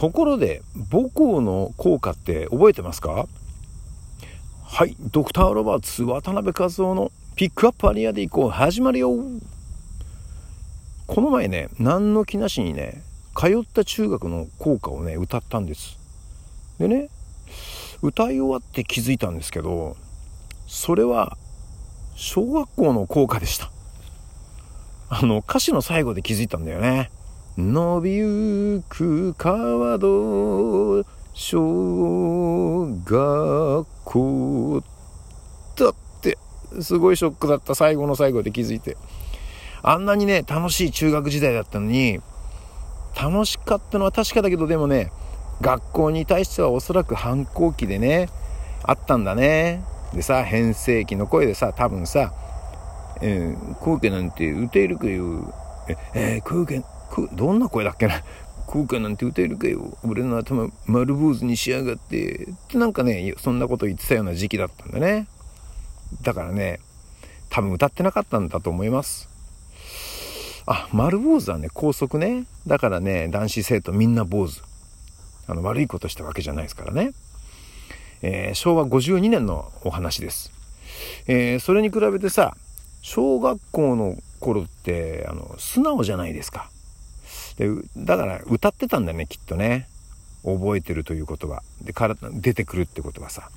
ところで母校の効果って覚えてますか？はいドクター・ロバーツ渡辺和夫のピックアップアリアで行こう始まるよ。この前ね何の気なしにね通った中学の校歌をね歌ったんです。でね歌い終わって気づいたんですけどそれは小学校の校歌でした。あの歌詞の最後で気づいたんだよね。伸びゆく川戸小学校だってすごいショックだった最後の最後で気づいて。あんなにね楽しい中学時代だったのに楽しかったのは確かだけどでもね学校に対してはおそらく反抗期でねあったんだね。でさ変声期の声でさ多分さ「えー、コウケなんて歌えるかよ」え「えー、コウケどんな声だっけな？効果なんて歌えるかよ。俺の頭丸坊主にしやがって。ってなんかねそんなこと言ってたような時期だったんだね。だからね多分歌ってなかったんだと思います。あ丸坊主はね高速ね。だからね男子生徒みんな坊主。あの悪いことしたわけじゃないですからね、えー、昭和52年のお話です、えー、それに比べてさ小学校の頃ってあの素直じゃないですか。でだから歌ってたんだよねきっとね。覚えてるということは。でから出てくるってことはさ。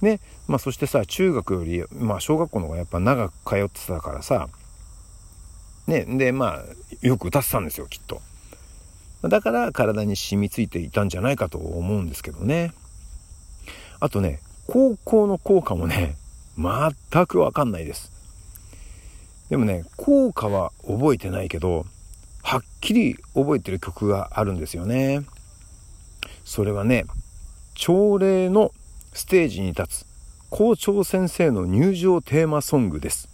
ねまあそしてさ中学よりまあ小学校の方がやっぱ長く通ってたからさ。ねでまあよく歌ってたんですよきっと。だから体に染みついていたんじゃないかと思うんですけどね。あとね高校の効果もね全くわかんないです。でもね効果は覚えてないけどはっきり覚えてる曲があるんですよね。それはね、朝礼のステージに立つ校長先生の入場テーマソングです。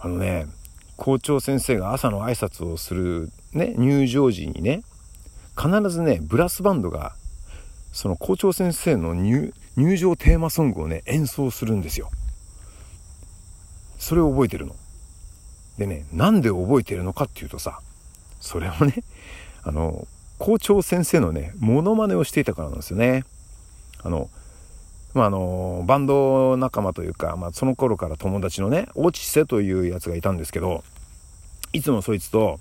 あのね、校長先生が朝の挨拶をするね、入場時にね、必ずね、ブラスバンドがその校長先生の入場テーマソングをね、演奏するんですよ。それを覚えてるの。でね、なんで覚えてるのかっていうとさ、それをねあの校長先生のねモノマネをしていたからなんですよね。あのまあ、あのバンド仲間というか、まあ、その頃から友達のね落ち瀬というやつがいたんですけどいつもそいつと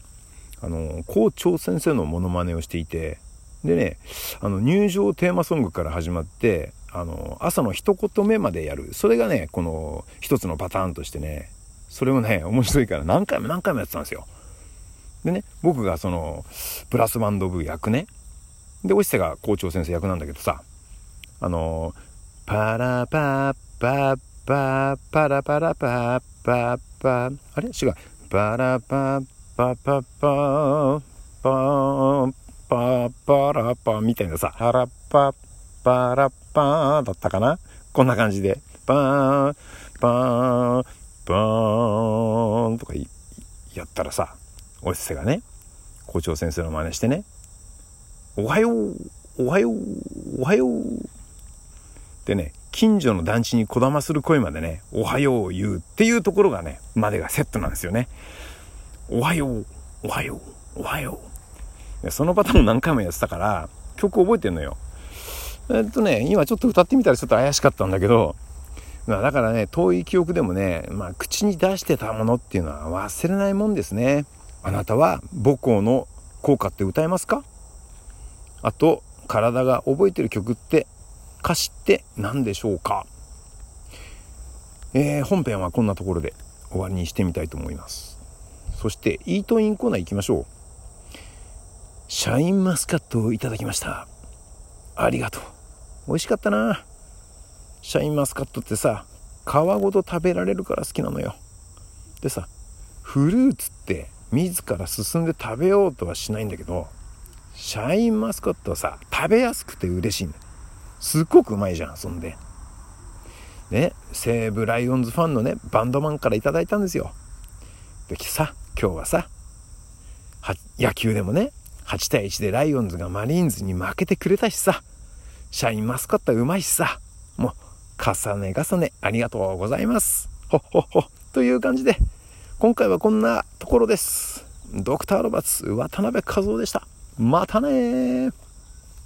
あの校長先生のモノマネをしていてでねあの入場テーマソングから始まってあの朝の一言目までやる。それがねこの一つのパターンとしてねそれをね面白いから何回も何回もやってたんですよ。でね、僕がその、ブラスバンド部役ね。で、おし瀬が校長先生役なんだけどさ、あのパラパッパッパッパラパラパッパッパあれ違う。パラパッパッパッパーパーパーパラパみたいなさ、パラパッパラパーだったかなこんな感じで、パーパーパーンとかやったらさ、おっせがね校長先生の真似してね「おはようおはようおはよう」でね近所の団地にこだまする声までね「おはよう」言うっていうところがねまでがセットなんですよね。おはようおはようおはようそのパターンを何回もやってたから曲覚えてんのよ。えっとね今ちょっと歌ってみたらちょっと怪しかったんだけどまあだからね遠い記憶でもね、まあ、口に出してたものっていうのは忘れないもんですね。あなたは母校の校歌って歌えますか？あと、体が覚えてる曲って歌詞って何でしょうか？えー、本編はこんなところで終わりにしてみたいと思います。そして、イートインコーナー行きましょう。シャインマスカットをいただきました。ありがとう。美味しかったな。シャインマスカットってさ、皮ごと食べられるから好きなのよ。でさ、フルーツって自ら進んで食べようとはしないんだけどシャインマスカットはさ食べやすくて嬉しいんだすっごくうまいじゃんそんで。ね西武ライオンズファンのねバンドマンから頂いたんですよ。でさ今日はさ野球でもね8対1でライオンズがマリーンズに負けてくれたしさシャインマスカットはうまいしさもう重ね重ねありがとうございます。ほっほっほという感じで今回はこんなところです。ドクターロバツ渡辺和夫でした。またね